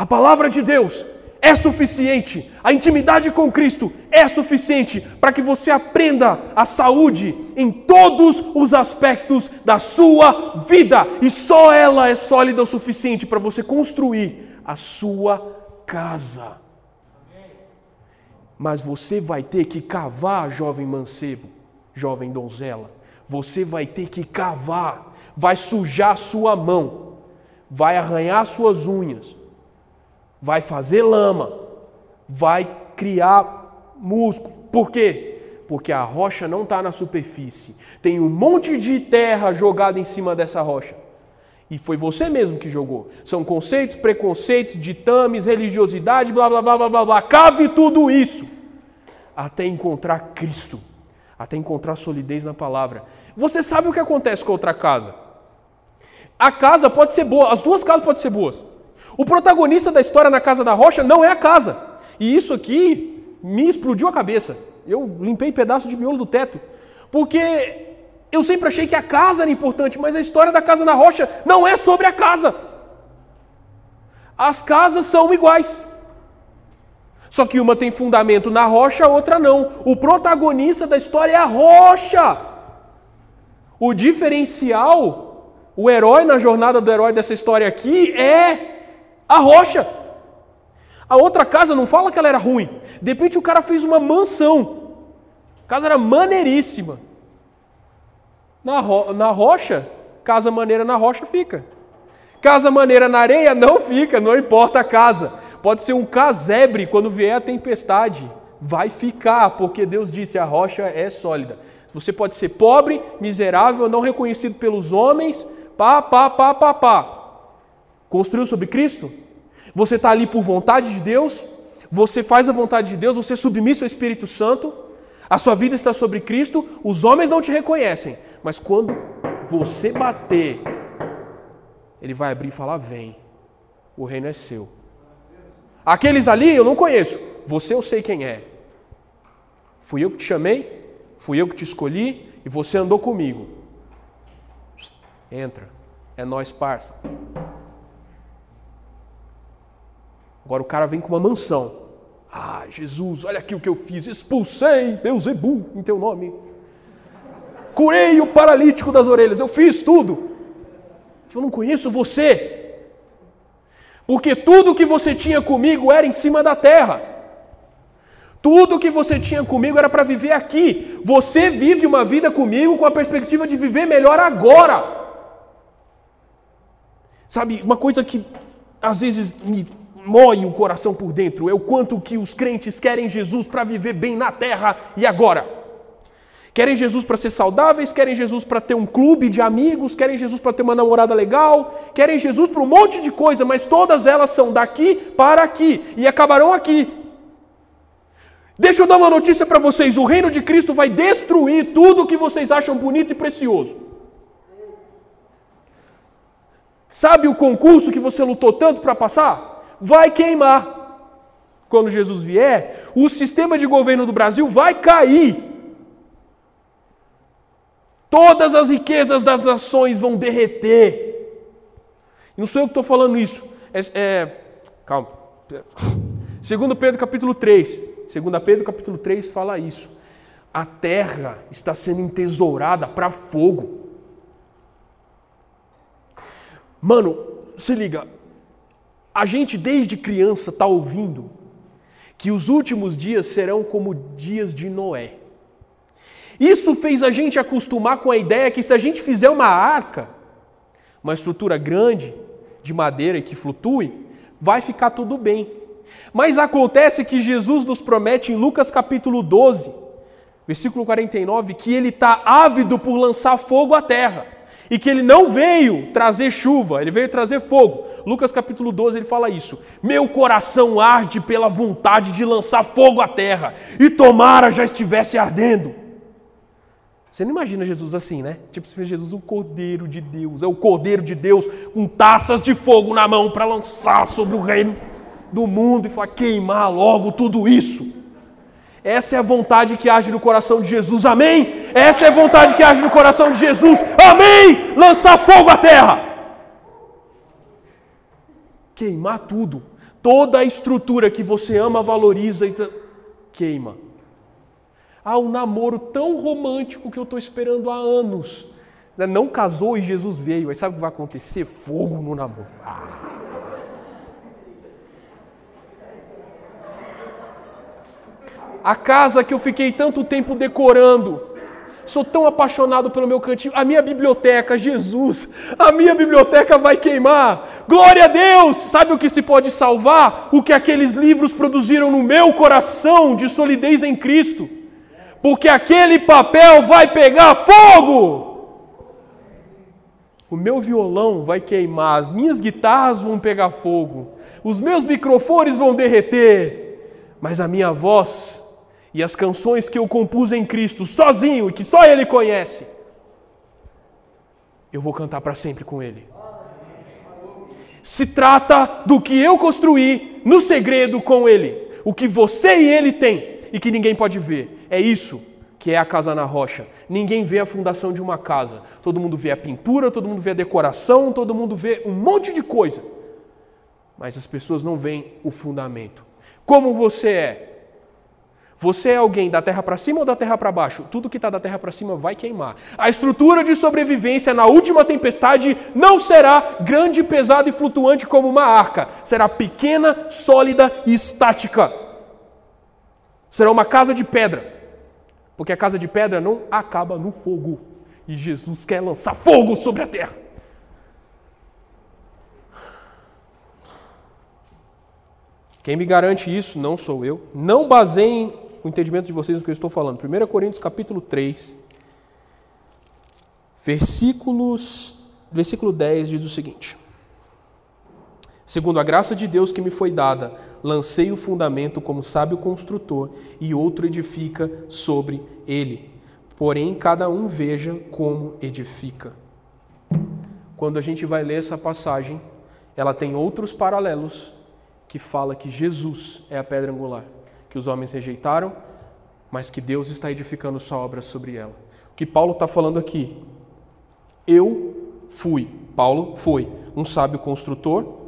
A palavra de Deus é suficiente, a intimidade com Cristo é suficiente para que você aprenda a saúde em todos os aspectos da sua vida, e só ela é sólida o suficiente para você construir a sua casa. Mas você vai ter que cavar, jovem mancebo, jovem donzela. Você vai ter que cavar, vai sujar sua mão, vai arranhar suas unhas, vai fazer lama, vai criar músculo. Por quê? Porque a rocha não está na superfície. Tem um monte de terra jogada em cima dessa rocha. E foi você mesmo que jogou. São conceitos, preconceitos, ditames, religiosidade, blá blá blá blá blá blá. Cave tudo isso até encontrar Cristo, até encontrar solidez na palavra. Você sabe o que acontece com outra casa? A casa pode ser boa, as duas casas podem ser boas. O protagonista da história na casa da rocha não é a casa. E isso aqui me explodiu a cabeça. Eu limpei pedaço de miolo do teto. Porque eu sempre achei que a casa era importante, mas a história da casa na rocha não é sobre a casa. As casas são iguais. Só que uma tem fundamento na rocha, a outra não. O protagonista da história é a rocha. O diferencial, o herói na jornada do herói dessa história aqui é a rocha. A outra casa não fala que ela era ruim. De repente o cara fez uma mansão. A casa era maneiríssima. Na, ro na rocha, casa maneira na rocha fica. Casa maneira na areia não fica, não importa a casa. Pode ser um casebre quando vier a tempestade. Vai ficar, porque Deus disse: a rocha é sólida. Você pode ser pobre, miserável, não reconhecido pelos homens, pá, pá, pá, pá, pá. Construiu sobre Cristo? Você está ali por vontade de Deus? Você faz a vontade de Deus? Você é submisso ao Espírito Santo? A sua vida está sobre Cristo? Os homens não te reconhecem, mas quando você bater, ele vai abrir e falar: Vem, o reino é seu. Aqueles ali eu não conheço, você eu sei quem é. Fui eu que te chamei, fui eu que te escolhi e você andou comigo. Entra, é nós, parça. Agora o cara vem com uma mansão. Ah, Jesus, olha aqui o que eu fiz. Expulsei Beuzebu em teu nome curei o paralítico das orelhas, eu fiz tudo. Eu não conheço você, porque tudo que você tinha comigo era em cima da terra. Tudo que você tinha comigo era para viver aqui. Você vive uma vida comigo com a perspectiva de viver melhor agora. Sabe, uma coisa que às vezes me moe o coração por dentro, é o quanto que os crentes querem Jesus para viver bem na terra e agora. Querem Jesus para ser saudáveis, querem Jesus para ter um clube de amigos, querem Jesus para ter uma namorada legal, querem Jesus para um monte de coisa, mas todas elas são daqui para aqui e acabarão aqui. Deixa eu dar uma notícia para vocês: o reino de Cristo vai destruir tudo o que vocês acham bonito e precioso. Sabe o concurso que você lutou tanto para passar? Vai queimar. Quando Jesus vier, o sistema de governo do Brasil vai cair. Todas as riquezas das nações vão derreter. Não sou eu que estou falando isso. É, é, calma. Segundo Pedro capítulo 3. Segundo Pedro capítulo 3 fala isso. A terra está sendo entesourada para fogo. Mano, se liga. A gente desde criança está ouvindo que os últimos dias serão como dias de Noé. Isso fez a gente acostumar com a ideia que se a gente fizer uma arca, uma estrutura grande, de madeira que flutue, vai ficar tudo bem. Mas acontece que Jesus nos promete em Lucas capítulo 12, versículo 49, que ele está ávido por lançar fogo à terra e que ele não veio trazer chuva, ele veio trazer fogo. Lucas capítulo 12 ele fala isso. Meu coração arde pela vontade de lançar fogo à terra, e tomara já estivesse ardendo. Você não imagina Jesus assim, né? Tipo, você vê Jesus um cordeiro de Deus, é o cordeiro de Deus com taças de fogo na mão para lançar sobre o reino do mundo e falar queimar logo tudo isso. Essa é a vontade que age no coração de Jesus, amém? Essa é a vontade que age no coração de Jesus, amém? Lançar fogo à terra, queimar tudo, toda a estrutura que você ama, valoriza e queima. Ah, um namoro tão romântico que eu estou esperando há anos. Não casou e Jesus veio. Aí sabe o que vai acontecer? Fogo no namoro. Ah. A casa que eu fiquei tanto tempo decorando. Sou tão apaixonado pelo meu cantinho. A minha biblioteca, Jesus, a minha biblioteca vai queimar. Glória a Deus! Sabe o que se pode salvar? O que aqueles livros produziram no meu coração de solidez em Cristo. Porque aquele papel vai pegar fogo. O meu violão vai queimar, as minhas guitarras vão pegar fogo, os meus microfones vão derreter, mas a minha voz e as canções que eu compus em Cristo sozinho e que só Ele conhece, eu vou cantar para sempre com Ele. Se trata do que eu construí no segredo com Ele, o que você e Ele têm e que ninguém pode ver. É isso que é a casa na rocha. Ninguém vê a fundação de uma casa. Todo mundo vê a pintura, todo mundo vê a decoração, todo mundo vê um monte de coisa. Mas as pessoas não veem o fundamento. Como você é? Você é alguém da terra para cima ou da terra para baixo? Tudo que está da terra para cima vai queimar. A estrutura de sobrevivência na última tempestade não será grande, pesada e flutuante como uma arca. Será pequena, sólida e estática. Será uma casa de pedra. Porque a casa de pedra não acaba no fogo. E Jesus quer lançar fogo sobre a terra. Quem me garante isso não sou eu. Não baseiem o entendimento de vocês no que eu estou falando. 1 Coríntios capítulo 3, versículos, versículo 10 diz o seguinte: Segundo a graça de Deus que me foi dada, lancei o fundamento como sábio construtor, e outro edifica sobre ele. Porém, cada um veja como edifica. Quando a gente vai ler essa passagem, ela tem outros paralelos que fala que Jesus é a pedra angular que os homens rejeitaram, mas que Deus está edificando sua obra sobre ela. O que Paulo está falando aqui? Eu fui, Paulo foi um sábio construtor,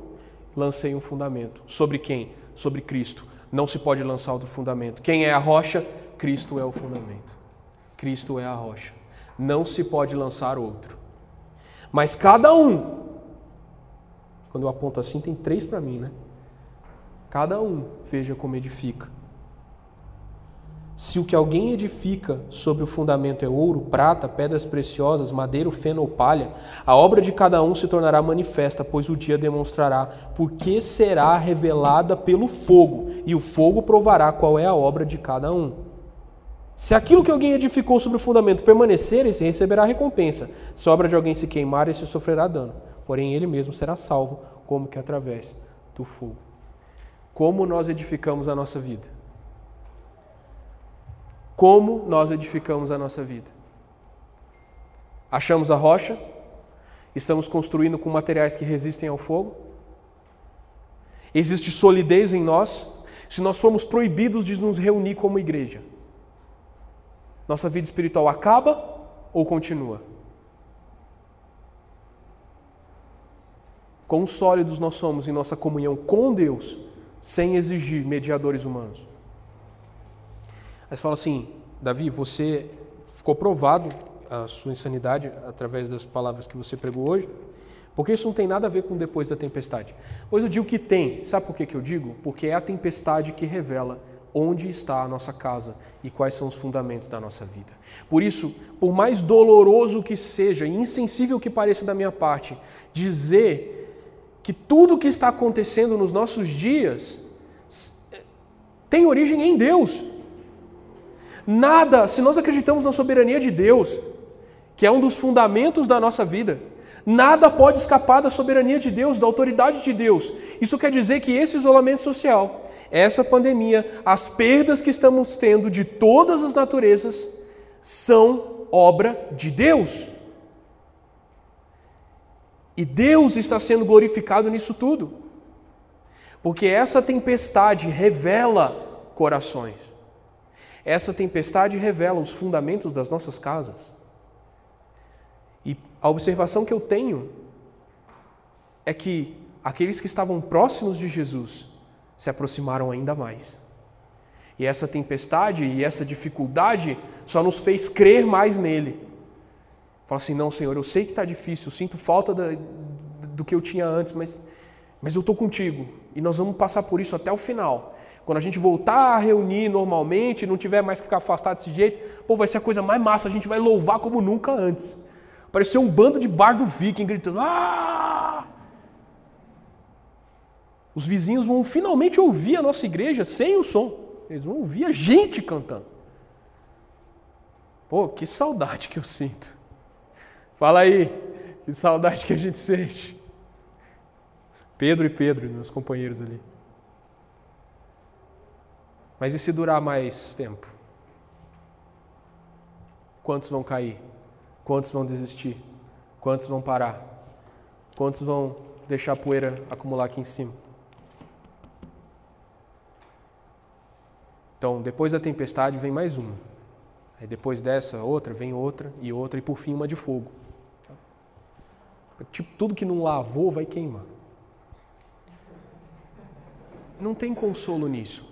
lancei um fundamento. Sobre quem? Sobre Cristo. Não se pode lançar outro fundamento. Quem é a rocha? Cristo é o fundamento. Cristo é a rocha. Não se pode lançar outro. Mas cada um, quando eu aponto assim, tem três para mim, né? Cada um veja como edifica. Se o que alguém edifica sobre o fundamento é ouro, prata, pedras preciosas, madeira, feno ou palha, a obra de cada um se tornará manifesta, pois o dia demonstrará, porque será revelada pelo fogo, e o fogo provará qual é a obra de cada um. Se aquilo que alguém edificou sobre o fundamento permanecer, esse receberá recompensa. Se a obra de alguém se queimar, esse sofrerá dano. Porém, ele mesmo será salvo, como que através do fogo. Como nós edificamos a nossa vida? Como nós edificamos a nossa vida? Achamos a rocha? Estamos construindo com materiais que resistem ao fogo? Existe solidez em nós? Se nós formos proibidos de nos reunir como igreja, nossa vida espiritual acaba ou continua? Quão sólidos nós somos em nossa comunhão com Deus, sem exigir mediadores humanos. Você fala assim, Davi, você ficou provado a sua insanidade através das palavras que você pregou hoje, porque isso não tem nada a ver com depois da tempestade. Pois eu digo que tem. Sabe por que, que eu digo? Porque é a tempestade que revela onde está a nossa casa e quais são os fundamentos da nossa vida. Por isso, por mais doloroso que seja e insensível que pareça da minha parte, dizer que tudo o que está acontecendo nos nossos dias tem origem em Deus. Nada, se nós acreditamos na soberania de Deus, que é um dos fundamentos da nossa vida, nada pode escapar da soberania de Deus, da autoridade de Deus. Isso quer dizer que esse isolamento social, essa pandemia, as perdas que estamos tendo de todas as naturezas, são obra de Deus. E Deus está sendo glorificado nisso tudo. Porque essa tempestade revela corações. Essa tempestade revela os fundamentos das nossas casas. E a observação que eu tenho é que aqueles que estavam próximos de Jesus se aproximaram ainda mais. E essa tempestade e essa dificuldade só nos fez crer mais nele. Fala assim: não, Senhor, eu sei que está difícil, sinto falta da, do que eu tinha antes, mas, mas eu estou contigo e nós vamos passar por isso até o final. Quando a gente voltar a reunir normalmente, não tiver mais que ficar afastado desse jeito, pô, vai ser a coisa mais massa, a gente vai louvar como nunca antes. Pareceu um bando de bardo viking gritando: Ah! Os vizinhos vão finalmente ouvir a nossa igreja sem o som. Eles vão ouvir a gente cantando. Pô, que saudade que eu sinto. Fala aí, que saudade que a gente sente. Pedro e Pedro, meus companheiros ali. Mas e se durar mais tempo? Quantos vão cair? Quantos vão desistir? Quantos vão parar? Quantos vão deixar a poeira acumular aqui em cima? Então, depois da tempestade vem mais uma. Aí depois dessa, outra, vem outra e outra, e por fim uma de fogo. Tipo, tudo que não lavou vai queimar. Não tem consolo nisso.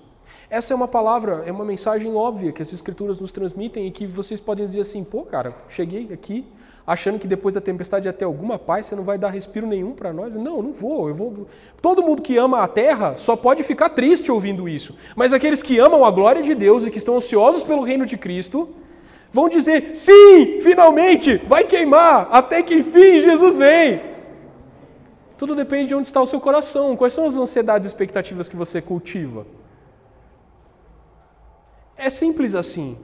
Essa é uma palavra, é uma mensagem óbvia que as escrituras nos transmitem e que vocês podem dizer assim: pô, cara, cheguei aqui achando que depois da tempestade ter alguma paz, você não vai dar respiro nenhum para nós. Não, não vou, eu vou. Todo mundo que ama a terra só pode ficar triste ouvindo isso. Mas aqueles que amam a glória de Deus e que estão ansiosos pelo reino de Cristo, vão dizer: sim, finalmente, vai queimar, até que enfim Jesus vem. Tudo depende de onde está o seu coração, quais são as ansiedades e expectativas que você cultiva. É simples assim.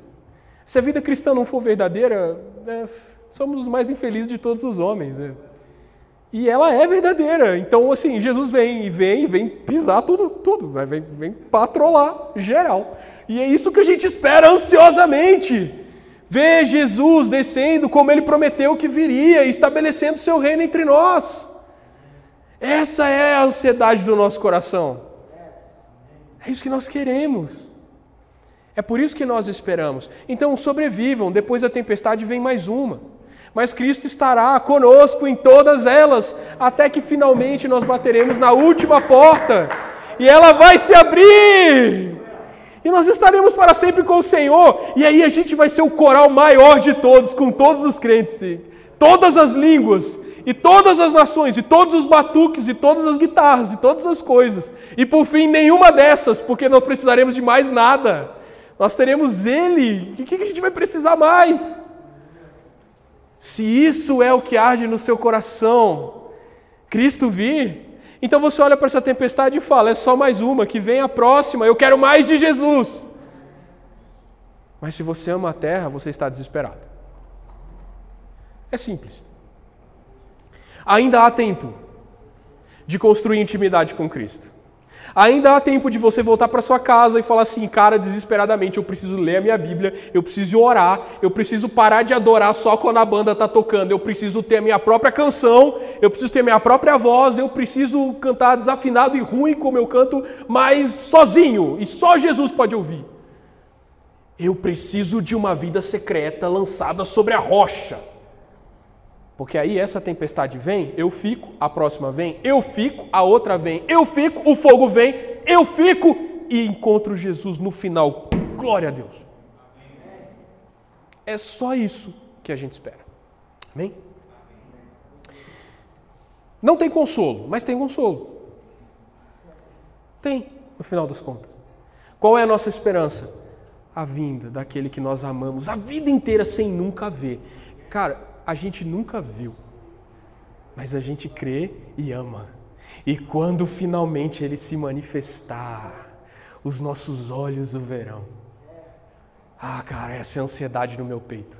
Se a vida cristã não for verdadeira, é, somos os mais infelizes de todos os homens. É. E ela é verdadeira. Então, assim, Jesus vem e vem vem pisar tudo, tudo, vem, vem patrolar geral. E é isso que a gente espera ansiosamente. Ver Jesus descendo como ele prometeu que viria, estabelecendo seu reino entre nós. Essa é a ansiedade do nosso coração. É isso que nós queremos. É por isso que nós esperamos. Então sobrevivam, depois da tempestade vem mais uma. Mas Cristo estará conosco em todas elas, até que finalmente nós bateremos na última porta e ela vai se abrir e nós estaremos para sempre com o Senhor, e aí a gente vai ser o coral maior de todos, com todos os crentes, todas as línguas, e todas as nações, e todos os batuques, e todas as guitarras, e todas as coisas, e por fim nenhuma dessas, porque não precisaremos de mais nada. Nós teremos Ele. O que a gente vai precisar mais? Se isso é o que arde no seu coração, Cristo vir, então você olha para essa tempestade e fala: é só mais uma, que vem a próxima, eu quero mais de Jesus. Mas se você ama a terra, você está desesperado. É simples. Ainda há tempo de construir intimidade com Cristo. Ainda há tempo de você voltar para sua casa e falar assim, cara, desesperadamente, eu preciso ler a minha Bíblia, eu preciso orar, eu preciso parar de adorar só quando a banda está tocando, eu preciso ter a minha própria canção, eu preciso ter a minha própria voz, eu preciso cantar desafinado e ruim como eu canto, mas sozinho, e só Jesus pode ouvir. Eu preciso de uma vida secreta lançada sobre a rocha. Porque aí essa tempestade vem, eu fico, a próxima vem, eu fico, a outra vem, eu fico, o fogo vem, eu fico e encontro Jesus no final. Glória a Deus. É só isso que a gente espera. Amém? Não tem consolo, mas tem consolo. Tem, no final das contas. Qual é a nossa esperança? A vinda daquele que nós amamos a vida inteira sem nunca ver. Cara, a gente nunca viu, mas a gente crê e ama. E quando finalmente ele se manifestar, os nossos olhos o verão. Ah, cara, essa é a ansiedade no meu peito.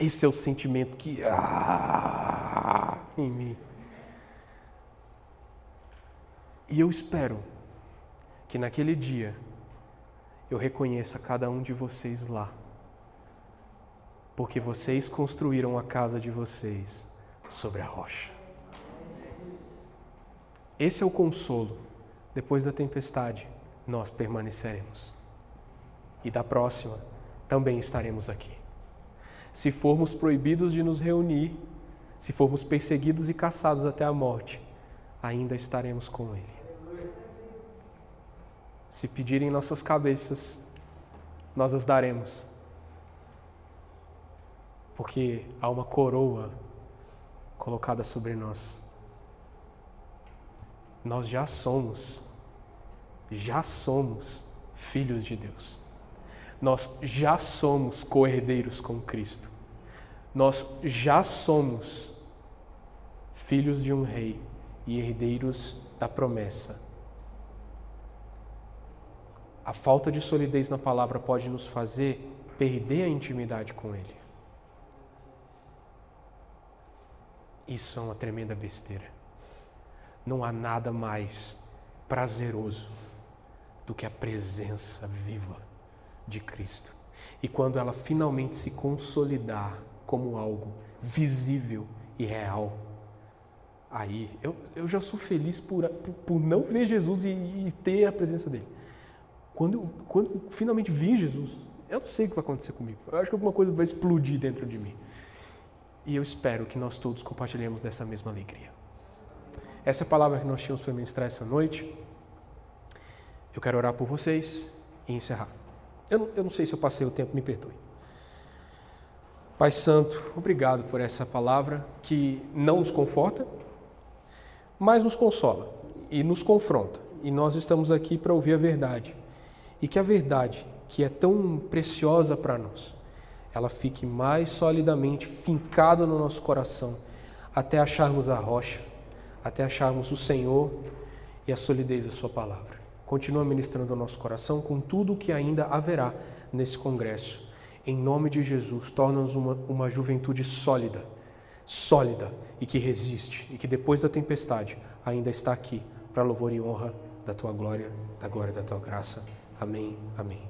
Esse é o sentimento que ah, em mim. E eu espero que naquele dia eu reconheça cada um de vocês lá porque vocês construíram a casa de vocês sobre a rocha. Esse é o consolo. Depois da tempestade, nós permaneceremos. E da próxima, também estaremos aqui. Se formos proibidos de nos reunir, se formos perseguidos e caçados até a morte, ainda estaremos com Ele. Se pedirem nossas cabeças, nós as daremos porque há uma coroa colocada sobre nós. Nós já somos, já somos filhos de Deus. Nós já somos co-herdeiros com Cristo. Nós já somos filhos de um rei e herdeiros da promessa. A falta de solidez na palavra pode nos fazer perder a intimidade com Ele. Isso é uma tremenda besteira. Não há nada mais prazeroso do que a presença viva de Cristo. E quando ela finalmente se consolidar como algo visível e real, aí eu, eu já sou feliz por, por, por não ver Jesus e, e, ter a presença dele. Quando, quando finalmente vir Jesus, eu não sei o que vai acontecer comigo. Eu acho que alguma coisa vai explodir dentro de mim. E eu espero que nós todos compartilhemos dessa mesma alegria. Essa é a palavra que nós tínhamos para ministrar essa noite. Eu quero orar por vocês e encerrar. Eu eu não sei se eu passei o tempo, me perdoe. Pai Santo, obrigado por essa palavra que não nos conforta, mas nos consola e nos confronta. E nós estamos aqui para ouvir a verdade. E que a verdade, que é tão preciosa para nós, ela fique mais solidamente fincada no nosso coração, até acharmos a rocha, até acharmos o Senhor e a solidez da Sua palavra. Continua ministrando o nosso coração com tudo o que ainda haverá nesse congresso. Em nome de Jesus, torna-nos uma, uma juventude sólida, sólida e que resiste, e que depois da tempestade ainda está aqui para louvor e honra da tua glória, da glória da tua graça. Amém. Amém.